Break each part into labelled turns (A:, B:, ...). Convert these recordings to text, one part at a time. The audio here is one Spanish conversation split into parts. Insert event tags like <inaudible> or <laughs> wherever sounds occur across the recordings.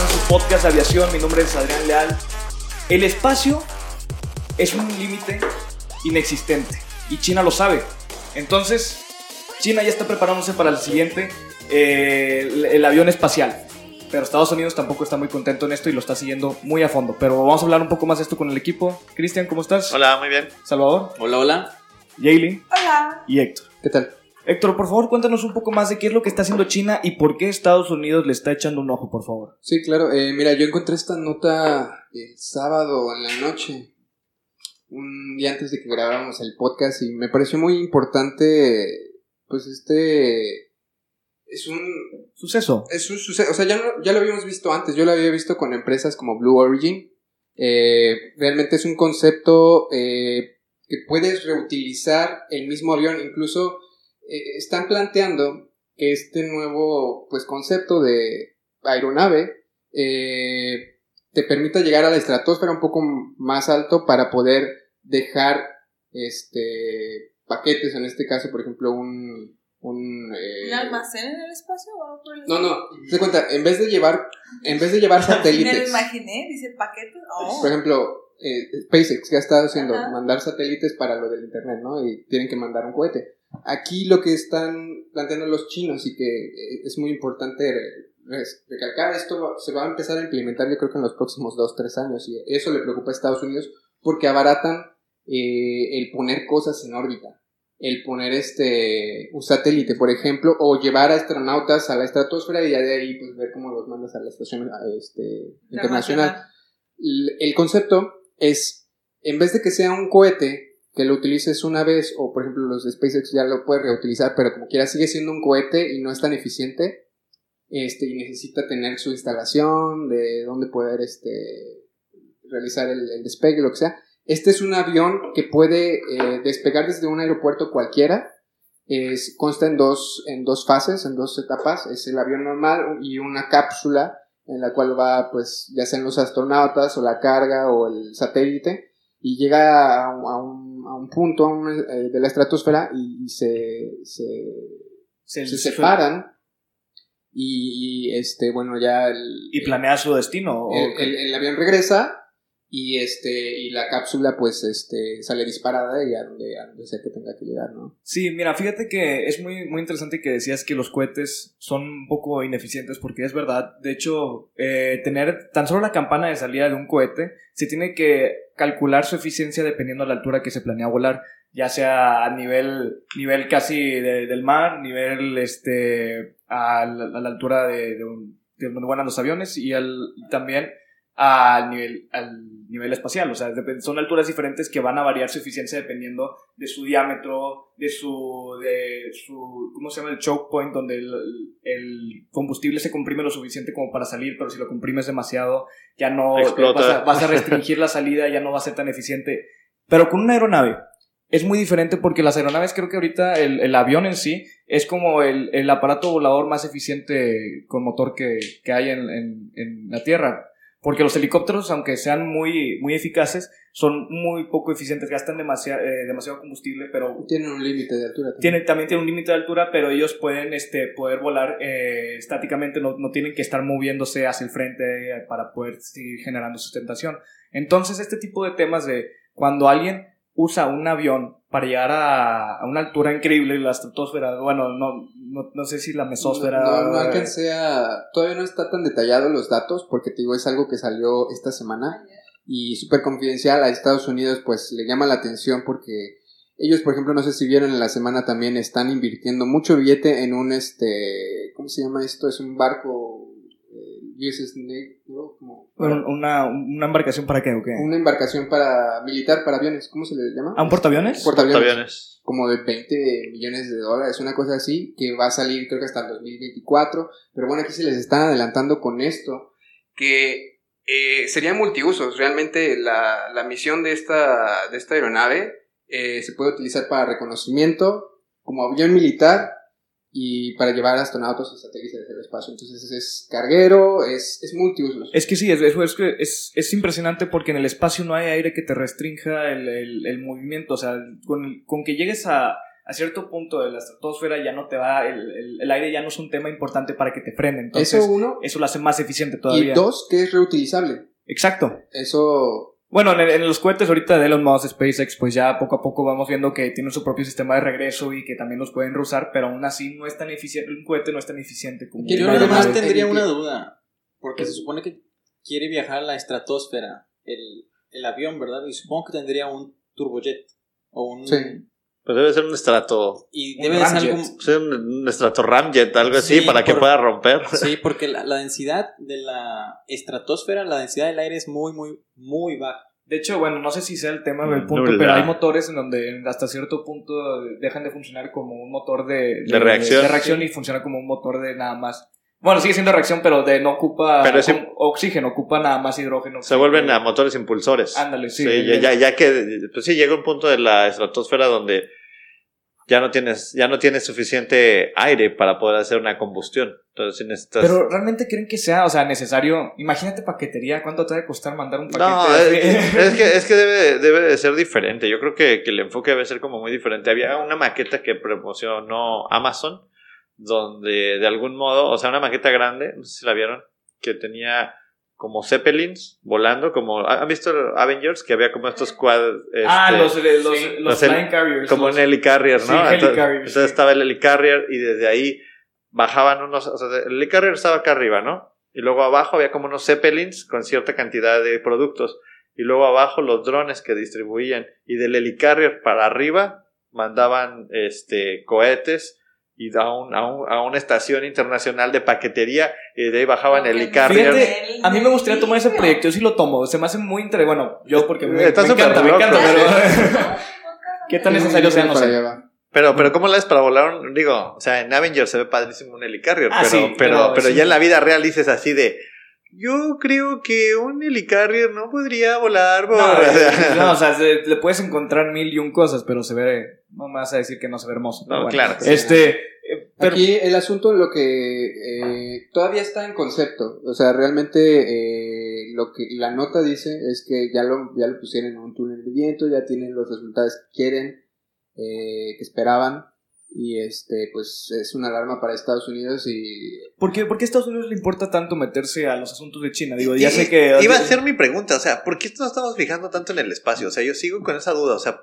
A: Más a su podcast de aviación. Mi nombre es Adrián Leal. El espacio es un límite inexistente y China lo sabe. Entonces, China ya está preparándose para el siguiente, eh, el, el avión espacial. Pero Estados Unidos tampoco está muy contento en esto y lo está siguiendo muy a fondo. Pero vamos a hablar un poco más de esto con el equipo. Cristian, ¿cómo estás?
B: Hola, muy bien.
A: Salvador,
C: Hola, hola.
A: Yaeli
D: Hola.
A: y Héctor.
E: ¿Qué tal?
A: Héctor, por favor, cuéntanos un poco más de qué es lo que está haciendo China y por qué Estados Unidos le está echando un ojo, por favor.
F: Sí, claro. Eh, mira, yo encontré esta nota el sábado en la noche, un día antes de que grabáramos el podcast, y me pareció muy importante, pues este... Es un,
A: Suceso.
F: es un suceso, o sea, ya, no- ya lo habíamos visto antes, yo lo había visto con empresas como Blue Origin. Eh, realmente es un concepto eh, que puedes reutilizar el mismo avión, incluso eh, están planteando que este nuevo pues concepto de aeronave eh, te permita llegar a la estratosfera un poco más alto para poder dejar este paquetes, en este caso, por ejemplo, un... un eh,
D: ¿Un almacén en el espacio o algo por el
F: no, no, se cuenta, en vez de llevar, en vez de llevar <laughs>
D: Me lo
F: satélites,
D: imaginé, dice paquetes. Oh.
F: por ejemplo, eh, SpaceX que ha estado haciendo,
D: Ajá.
F: mandar satélites para lo del internet, ¿no? Y tienen que mandar un cohete. Aquí lo que están planteando los chinos y que eh, es muy importante recalcar, esto se va a empezar a implementar yo creo que en los próximos dos, tres años y eso le preocupa a Estados Unidos porque abaratan eh, el poner cosas en órbita, el poner este un satélite, por ejemplo, o llevar a astronautas a la estratosfera y ya de ahí pues ver cómo los mandas a la estación este, internacional. El concepto es, en vez de que sea un cohete que lo utilices una vez, o por ejemplo los SpaceX ya lo puedes reutilizar, pero como quiera sigue siendo un cohete y no es tan eficiente, este, y necesita tener su instalación, de dónde poder este, realizar el, el despegue, lo que sea. Este es un avión que puede eh, despegar desde un aeropuerto cualquiera. Es, consta en dos, en dos fases, en dos etapas. Es el avión normal y una cápsula en la cual va, pues, ya sean los astronautas o la carga o el satélite, y llega a, un- a un, a un punto a un, eh, de la estratosfera y, y se, se,
A: Se-
F: se
A: se-
F: separan. Y, este, bueno, ya el,
A: y planea su destino.
F: el- el avión regresa y este y la cápsula pues este sale disparada y a donde, a donde sea que tenga que llegar, ¿no?
A: Sí, mira, fíjate que es muy, muy interesante que decías que los cohetes son un poco ineficientes porque es verdad. De hecho, eh, tener tan solo la campana de salida de un cohete, se tiene que calcular su eficiencia dependiendo de la altura que se planea volar, ya sea a nivel, nivel casi de- del mar, nivel este, a, la, a la altura de, de, un- de donde vuelan los aviones y al, también al nivel, al nivel espacial. O sea, son alturas diferentes que van a variar su eficiencia dependiendo de su diámetro, de su, de su, ¿cómo se llama? El choke point, donde el, el combustible se comprime lo suficiente como para salir, pero si lo comprimes demasiado, ya no, vas a, vas a restringir la salida, ya no va a ser tan eficiente. Pero con una aeronave es muy diferente porque las aeronaves creo que ahorita el, el avión en sí es como el, el aparato volador más eficiente con motor que, que hay en, en, en la Tierra. Porque los helicópteros, aunque sean muy, muy eficaces, son muy poco eficientes, gastan demasiado, demasiado combustible, pero
F: Tienen un límite de altura. también.
A: tiene, también tienen un límite de altura, pero ellos pueden este, poder volar eh, estáticamente, no, no tienen que estar moviéndose hacia el frente eh, para poder seguir generando sustentación. Entonces, este tipo de temas de cuando alguien usa un avión para llegar a, a una altura increíble, la estratosfera, bueno, no, no, no sé si la mesósfera...
F: No, no, no alcancé a... Todavía no está tan detallado los datos porque te digo, es algo que salió esta semana y súper confidencial a Estados Unidos pues le llama la atención porque ellos, por ejemplo, no sé si vieron en la semana también están invirtiendo mucho billete en un este... ¿Cómo se llama esto? Es un barco... eh, USS Navy, ¿no? Como
A: Bueno, una, una embarcación para qué o qué?
F: una embarcación para militar para aviones, ¿cómo se le llama?
A: ¿A un portaaviones?
F: Portaaviones.
B: Aviones.
F: Como de 20 millones de dólares, una cosa así, que va a salir creo que hasta el 2024. Pero bueno, aquí se les están adelantando con esto, que eh, sería multiusos. Realmente la, la misión de esta, de esta aeronave eh, se puede utilizar para reconocimiento, como avión militar y para llevar astronautas y satélites del espacio. Entonces es carguero, es, es multiusos.
A: Es que sí, es, es, es, que es, es impresionante porque en el espacio no hay aire que te restrinja el, el, el movimiento. O sea, con, con que llegues a, a cierto punto de la estratosfera ya no te va, el, el, el aire ya no es un tema importante para que te frene. Entonces,
F: Eso
A: eso,
F: uno.
A: lo hace más eficiente todavía.
F: Y dos, que es reutilizable.
A: Exacto.
F: Eso
A: Bueno, en, en los cohetes ahorita de Elon Musk, SpaceX, pues ya poco a poco vamos viendo que tienen su propio sistema de regreso y que también los pueden reusar, pero aún así no es tan eficiente, un cohete no es tan eficiente como
F: Que
C: Yo nada más tendría una duda, porque se supone que quiere viajar a la estratosfera, el, el avión, ¿verdad? Y supongo que tendría un turbojet o un...
F: Sí.
B: Pues debe ser un estrato.
C: Y
A: Un
C: debe de ser
A: ramjet.
C: algo...
B: sí, Un, un estrato ramjet, algo así,
C: Sí,
B: para que pueda romper.
C: Sí, <laughs> porque la, la densidad de la estratosfera, la densidad del aire es muy, muy, muy baja.
A: De hecho, bueno, no sé si sea el tema del punto,
B: Nula.
A: pero hay motores en donde hasta cierto punto dejan de funcionar como un motor de,
B: De reacción.
A: de reacción y funciona como un motor de nada más. Bueno, sigue siendo reacción, pero de no ocupa
B: Pero
A: oxígeno, ocupa nada más hidrógeno.
B: Se vuelven a motores impulsores.
A: Ándale, sí.
B: Sí, ya, ya, ya que, pues sí, llega un punto de la estratosfera donde ya no tienes, ya no tienes suficiente aire para poder hacer una combustión. Entonces, si necesitas.
A: Pero realmente creen que sea, o sea, necesario. Imagínate paquetería, ¿cuánto te va a costar mandar un paquete?
B: no, <laughs> es que, es que debe, debe de ser diferente. Yo creo que, que el enfoque debe ser como muy diferente. Había una maqueta que promocionó Amazon, donde de algún modo, o sea, una maqueta grande, no sé si la vieron, que tenía como Zeppelins volando, como, ¿han visto Avengers? Que había como estos cuad,
A: ah,
B: este,
A: los, los, los,
B: Sí.
A: los flying carriers.
B: como
A: los-
B: un helicarrier, ¿no?
A: Sí,
B: entonces,
A: helicarrier,
B: entonces
A: sí.
B: estaba el helicarrier y desde ahí bajaban unos, o sea, el helicarrier estaba acá arriba, ¿no? Y luego abajo había como unos zeppelins con cierta cantidad de productos y luego abajo los drones que distribuían y del helicarrier para arriba mandaban este cohetes y a, un- a, un- a una estación internacional de paquetería y de ahí bajaban el helicarrier.
A: Fíjate, a mí me gustaría tomar ese proyecto, yo sí lo tomo, se me hace muy interesante, bueno, yo porque me, me
B: Está súper
A: encanta, me encanta, pero <laughs> qué tan necesario sea, no sé.
B: Pero, pero ¿cómo la es para volar? un- digo, o sea, en Avengers se ve padrísimo un helicarrier,
A: Ah,
B: pero,
A: sí,
B: pero,
A: pero
B: pero
A: es
B: ya en la vida real dices así de, yo creo que un helicarrier no podría volar. por-".
A: No,
B: O sea, <laughs>
A: eh, no, o sea, se- le puedes encontrar mil y un cosas, pero se ve, no me vas a decir que no se ve hermoso. pero
B: No,
A: bueno.
B: claro.
A: Este, eh, pero,
F: Aquí el asunto lo que eh, todavía está en concepto, o sea, realmente eh, lo que la nota dice es que ya lo, ya lo pusieron en un túnel de viento, ya tienen los resultados que quieren, eh, que esperaban, y este, pues es una alarma para Estados Unidos y
A: ¿por, qué, por qué a Estados Unidos le importa tanto meterse a los asuntos de China? Digo, ya sé que...
B: Iba a ser mi pregunta, o sea, ¿por qué nos estamos fijando tanto en el espacio? O sea, yo sigo con esa duda, o sea,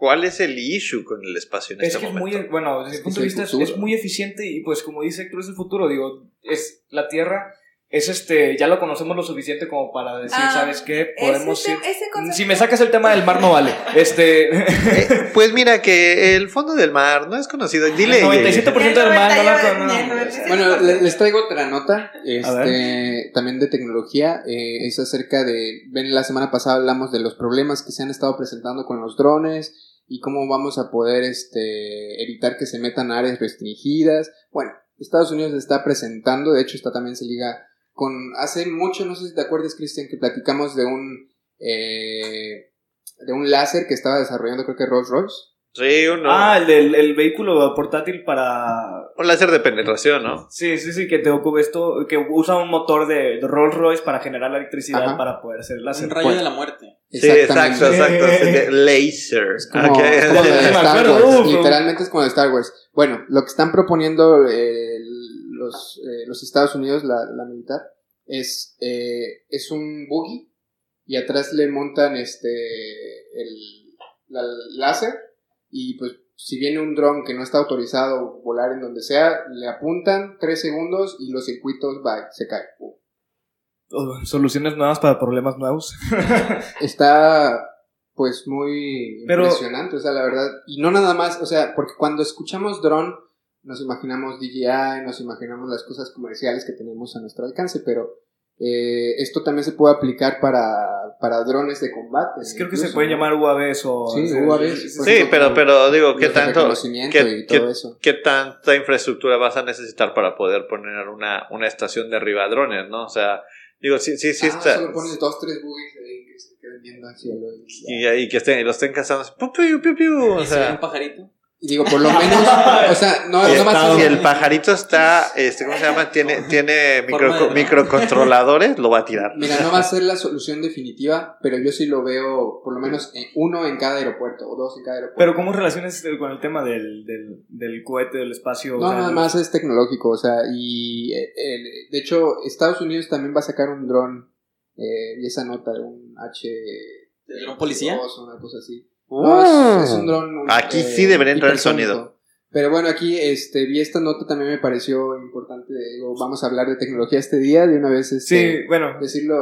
B: ¿cuál es el issue con el espacio en
A: Es
B: este
A: que es
B: momento?
A: muy, bueno, desde mi
F: Es
A: punto
F: es
A: de vista es,
F: futuro.
A: es muy eficiente y pues como dice Héctor es el futuro, digo, es la Tierra, es este, ya lo conocemos lo suficiente como para decir,
G: Ah,
A: ¿sabes qué? Podemos
G: ese,
A: ir... Si me sacas el tema del mar no vale. Este... <laughs>
B: Eh, pues mira que el fondo del mar no es conocido. Dile.
A: El 97% del mar no lo- no,
G: El
A: no.
G: 97%.
F: Bueno, le- les traigo otra nota, este, también de tecnología, eh, es acerca de, ven, la semana pasada hablamos de los problemas que se han estado presentando con los drones y cómo vamos a poder, este, evitar que se metan áreas restringidas. Bueno, Estados Unidos está presentando, de hecho, esta también se liga con, hace mucho, no sé si te acuerdas, Cristian, que platicamos de un, eh, de un láser que estaba desarrollando, creo que Rolls Royce.
B: Sí, uno.
A: Ah, el, del- el vehículo portátil para...
B: Un láser de penetración, ¿no?
A: Sí, sí, sí, que te ocupa esto, que usa un motor de, de Rolls Royce para generar la electricidad
F: Ajá.
A: para poder hacer el láser.
C: Un rayo de la muerte.
B: Sí, exacto, exacto. <laughs> es Laser.
F: como, <laughs> de Star Wars. Literalmente es como de Star Wars. Bueno, lo que están proponiendo eh, los, eh, los Estados Unidos, la, la militar, es, eh, es un buggy y atrás le montan este el la- láser y pues si viene un dron que no está autorizado volar en donde sea, le apuntan tres segundos y los circuitos va, se caen.
A: Oh, soluciones nuevas para problemas nuevos. <laughs>
F: está pues muy
A: Pero-
F: impresionante, o sea, la verdad, y no nada más, o sea, porque cuando escuchamos dron, nos imaginamos DJI, nos imaginamos las cosas comerciales que tenemos a nuestro alcance, pero eh, esto también se puede aplicar para, para drones de combate.
A: Creo que se pueden
F: ¿no?
A: llamar UAVs o...
F: Sí, UAVs.
B: Sí,
F: ejemplo,
B: pero, pero digo, ¿qué tanto, qué,
F: y todo
B: qué-
F: eso.
B: qué tanta infraestructura vas a necesitar para poder poner una, una estación de arriba drones, no? O sea, digo, sí, sí, sí
F: Ah,
B: está.
F: solo pones dos, tres buggies ahí que se queden viendo al cielo. Y,
B: Y que estén, y los estén cazando. así, piu, piu, piu, piu, o
C: Y se ve
B: sea,
C: un pajarito.
F: Y digo, por lo menos, o sea, no,
B: si,
F: no a
B: si el pajarito está, este, ¿cómo se llama? Tiene, tiene micro,
C: de-
B: microcontroladores, lo va a tirar.
F: Mira, no va a ser la solución definitiva, pero yo sí lo veo por lo menos en uno en cada aeropuerto o dos en cada aeropuerto.
A: Pero ¿cómo relacionas eh, con el tema del, del, del cohete, del espacio?
F: No, nada más es tecnológico, o sea, y eh, el- de hecho Estados Unidos también va a sacar un dron, eh, y esa nota de un H...
C: ¿El dron policía?
F: una cosa así. No, es, es un dron... un-
B: Uh. Aquí sí debería entrar el sonido.
F: Pero bueno, aquí este, vi esta nota también me pareció importante. digo, vamos a hablar de tecnología este día, de una vez este,
A: Sí, bueno,
F: decirlo,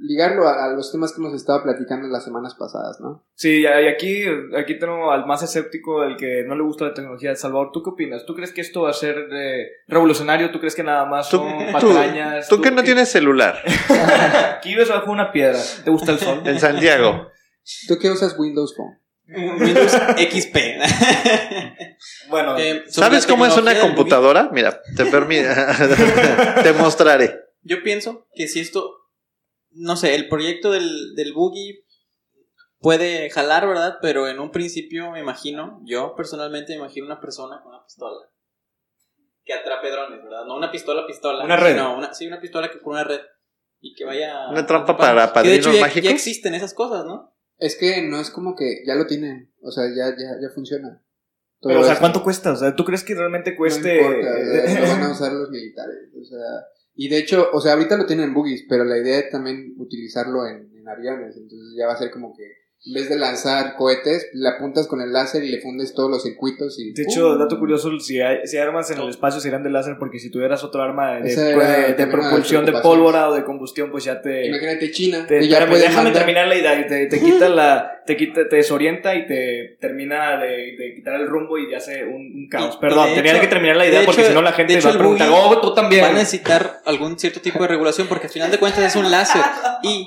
F: ligarlo a, a los temas que hemos estado platicando las semanas pasadas, ¿no?
A: sí, y aquí, aquí tengo al más escéptico, el que no le gusta la tecnología de Salvador. ¿Tú qué opinas? ¿Tú crees que esto va a ser eh, revolucionario? ¿Tú crees que nada más
B: Tú,
A: son
B: tú,
A: patrañas?
B: tú que no
A: qué-
B: tienes celular <laughs>
A: Aquí vives bajo una piedra. ¿Te gusta el sol?
B: en Santiago.
F: ¿Tú qué usas Windows Phone? <laughs>
C: Windows XP. <laughs>
A: Bueno,
C: Eh,
B: ¿Sabes cómo es una computadora? Mira, te permite, <laughs> te mostraré.
C: Yo pienso que si esto, no sé, el proyecto del, del boogie puede jalar, ¿verdad? Pero en un principio me imagino, yo personalmente me imagino una persona con una pistola que atrape drones, ¿verdad? No una pistola, pistola.
A: Una red.
C: sino una, sí, una pistola que con una red y que vaya.
B: Una trampa para
C: Que de hecho
B: padrinos
C: ya-
B: mágicos.
C: Ya existen esas cosas, ¿no?
F: Es que no es como que ya lo tienen, o sea, ya, ya, ya funciona. Todo
A: pero, o sea. ¿cuánto cuesta? O sea, ¿tú crees que realmente cueste...?
F: No importa, lo van a <laughs> usar los militares. O sea, y de hecho, o sea, ahorita lo tienen en buggies, pero la idea es también utilizarlo en, en aviones. Entonces ya va a ser como que en vez de lanzar cohetes, le apuntas con el láser y le fundes todos los circuitos. Y,
A: De hecho, dato curioso, si hay, si hay armas en el espacio serán de láser porque si tuvieras otro arma de,
F: era
A: de- propulsión de pólvora o de combustión, pues ya te...
F: Imagínate China,
A: te
F: ya
A: déjame
F: mandar-
A: terminar la idea y te, te quita la... <laughs> Te, quita, te desorienta y te termina de, de quitar el rumbo y ya hace un, un caos.
C: Y-
A: Perdón, tenía
C: hecho-
A: que terminar la
C: de
A: idea porque si no la gente
C: hecho,
A: va a preguntar, oh, tú también.
C: Va a necesitar algún cierto tipo de regulación porque al final de cuentas es un láser <laughs> y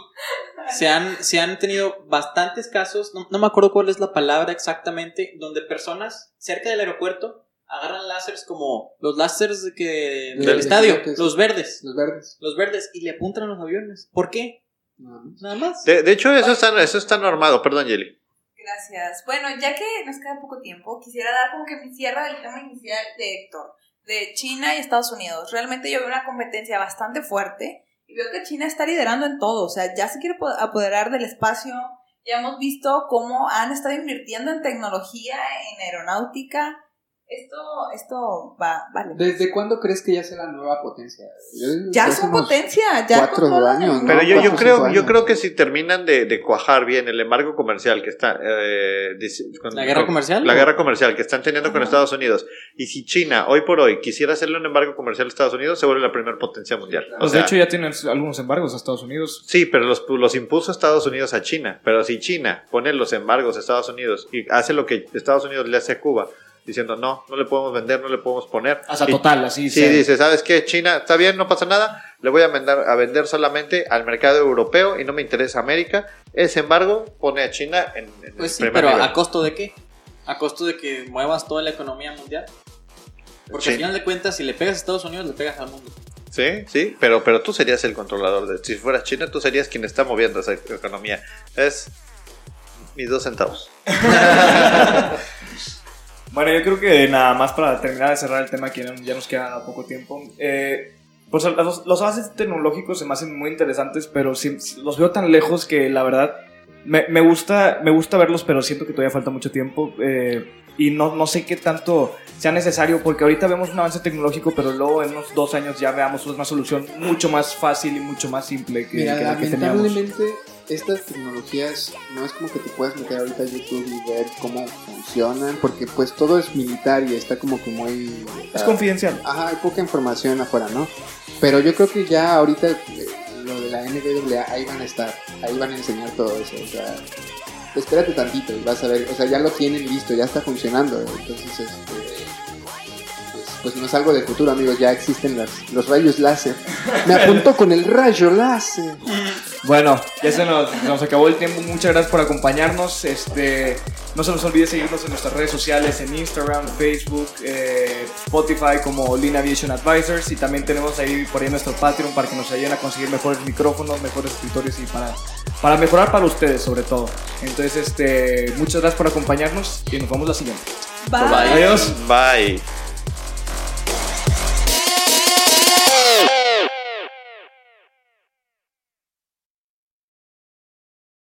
C: se han, se han tenido bastantes casos, no, no me acuerdo cuál es la palabra exactamente, donde personas cerca del aeropuerto agarran láseres como los láseres de que, del
F: Del-
C: estadio, los verdes,
F: Los verdes.
C: los verdes y le apuntan a los aviones. ¿Por qué?
F: Nada más.
B: De, de hecho, eso está, eso está normado. Perdón, Jelly.
G: Gracias. Bueno, ya que nos queda poco tiempo, quisiera dar como que mi cierre del tema inicial de Héctor, de China y Estados Unidos. Realmente yo veo una competencia bastante fuerte veo que China está liderando en todo. O sea, ya se quiere po- apoderar del espacio. Ya hemos visto cómo han estado invirtiendo en tecnología, en aeronáutica. Esto, esto va, vale.
F: ¿Desde cuándo crees que ya sea la nueva potencia? Yo
G: Ya son potencia, ya
F: cuatro años.
B: Pero yo, yo creo, yo creo que si terminan de, de cuajar bien el embargo comercial que está eh, con-
C: ¿La guerra
B: con-
C: comercial?
B: la guerra comercial que están teniendo con. Estados Unidos y si China hoy por hoy quisiera hacerle un embargo comercial a Estados Unidos se vuelve la primera potencia mundial. O
A: Pues
B: sea,
A: de hecho ya tienen algunos embargos a Estados Unidos.
B: Sí, pero los, los impuso Estados Unidos a China. Pero si China pone los embargos a Estados Unidos y hace lo que Estados Unidos le hace a Cuba, diciendo no, no le podemos vender, no le podemos poner.
A: Sea,
B: Y-
A: total, así.
B: Sí,
A: sea.
B: dice, ¿sabes qué? China, está bien, no pasa nada, le voy a vender, a vender solamente al mercado europeo y no me interesa América. Ese embargo pone a China en, en
C: Pues
B: el
C: sí,
B: primer
C: pero
B: nivel.
C: ¿a costo de qué? ¿A costo de que muevas toda la economía mundial? Porque
B: Sí.
C: al final de cuentas, si le pegas a Estados Unidos, le pegas al mundo.
B: Sí, sí, pero, pero tú serías el controlador. De, si fueras China, tú serías quien está moviendo esa economía. Es mis dos centavos. <laughs> <laughs>
A: Bueno, yo creo que nada más para terminar de cerrar el tema, que ya nos queda poco tiempo. Eh, pues los, los avances tecnológicos se me hacen muy interesantes, pero sí, los veo tan lejos que la verdad me, me gusta, me gusta verlos, pero siento que todavía falta mucho tiempo. eh, y no, no sé qué tanto sea necesario, porque ahorita vemos un avance tecnológico, pero luego en unos dos años ya veamos una solución mucho más fácil y mucho más simple que,
F: Mira,
A: que la que teníamos.
F: lamentablemente estas tecnologías no es como que te puedas meter ahorita a YouTube y ver cómo funcionan, porque pues todo es militar y está como que muy...
A: Es confidencial.
F: Ajá, hay poca información afuera, ¿no? Pero yo creo que ya ahorita eh, lo de la NWA, ahí van a estar, ahí van a enseñar todo eso, o sea, espérate tantito y vas a ver, o sea, ya lo tienen listo, ya está funcionando, entonces, este, pues no es algo del futuro, amigos. Ya existen las- los rayos láser. Me apuntó con el rayo láser. <laughs>
A: Bueno, ya se nos, nos acabó el tiempo. Muchas gracias por acompañarnos. Este, no se nos olvide seguirnos en nuestras redes sociales, en Instagram, Facebook, eh, Spotify como Lean Aviation Advisors. Y también tenemos ahí por ahí nuestro Patreon para que nos ayuden a conseguir mejores micrófonos, mejores escritorios y para, para mejorar para ustedes sobre todo. Entonces, este, muchas gracias por acompañarnos y nos vemos la siguiente.
G: Bye.
A: Adiós.
B: Bye.